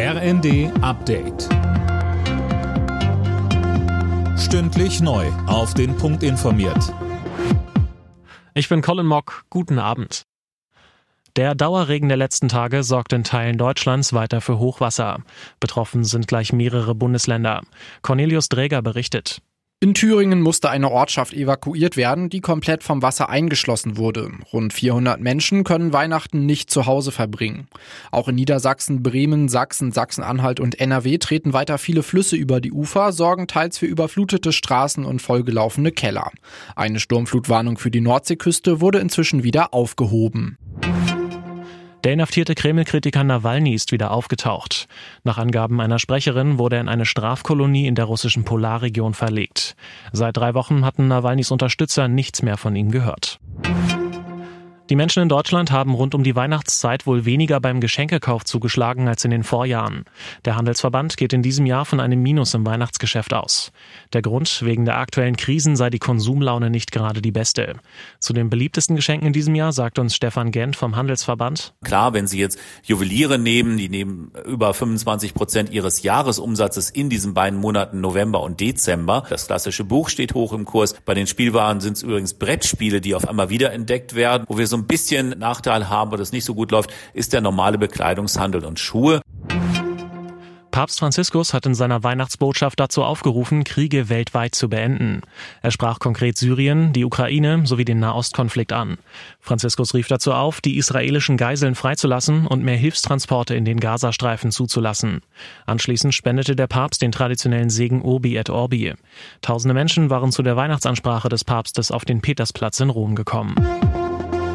RND Update. Stündlich neu. Auf den Punkt informiert. Ich bin Colin Mock. Guten Abend. Der Dauerregen der letzten Tage sorgt in Teilen Deutschlands weiter für Hochwasser. Betroffen sind gleich mehrere Bundesländer. Cornelius Dräger berichtet. In Thüringen musste eine Ortschaft evakuiert werden, die komplett vom Wasser eingeschlossen wurde. Rund 400 Menschen können Weihnachten nicht zu Hause verbringen. Auch in Niedersachsen, Bremen, Sachsen, Sachsen-Anhalt und NRW treten weiter viele Flüsse über die Ufer, sorgen teils für überflutete Straßen und vollgelaufene Keller. Eine Sturmflutwarnung für die Nordseeküste wurde inzwischen wieder aufgehoben. Der inhaftierte Kreml-Kritiker Nawalny ist wieder aufgetaucht. Nach Angaben einer Sprecherin wurde er in eine Strafkolonie in der russischen Polarregion verlegt. Seit drei Wochen hatten Nawalnys Unterstützer nichts mehr von ihm gehört. Die Menschen in Deutschland haben rund um die Weihnachtszeit wohl weniger beim Geschenkekauf zugeschlagen als in den Vorjahren. Der Handelsverband geht in diesem Jahr von einem Minus im Weihnachtsgeschäft aus. Der Grund, wegen der aktuellen Krisen sei die Konsumlaune nicht gerade die beste. Zu den beliebtesten Geschenken in diesem Jahr sagt uns Stefan Gent vom Handelsverband. Klar, wenn Sie jetzt Juweliere nehmen, die nehmen über 25 Prozent ihres Jahresumsatzes in diesen beiden Monaten November und Dezember. Das klassische Buch steht hoch im Kurs. Bei den Spielwaren sind es übrigens Brettspiele, die auf einmal wiederentdeckt werden, wo wir so ein bisschen Nachteil haben, wo das nicht so gut läuft, ist der normale Bekleidungshandel und Schuhe. Papst Franziskus hat in seiner Weihnachtsbotschaft dazu aufgerufen, Kriege weltweit zu beenden. Er sprach konkret Syrien, die Ukraine sowie den Nahostkonflikt an. Franziskus rief dazu auf, die israelischen Geiseln freizulassen und mehr Hilfstransporte in den Gazastreifen zuzulassen. Anschließend spendete der Papst den traditionellen Segen Urbi et Orbi. Tausende Menschen waren zu der Weihnachtsansprache des Papstes auf den Petersplatz in Rom gekommen.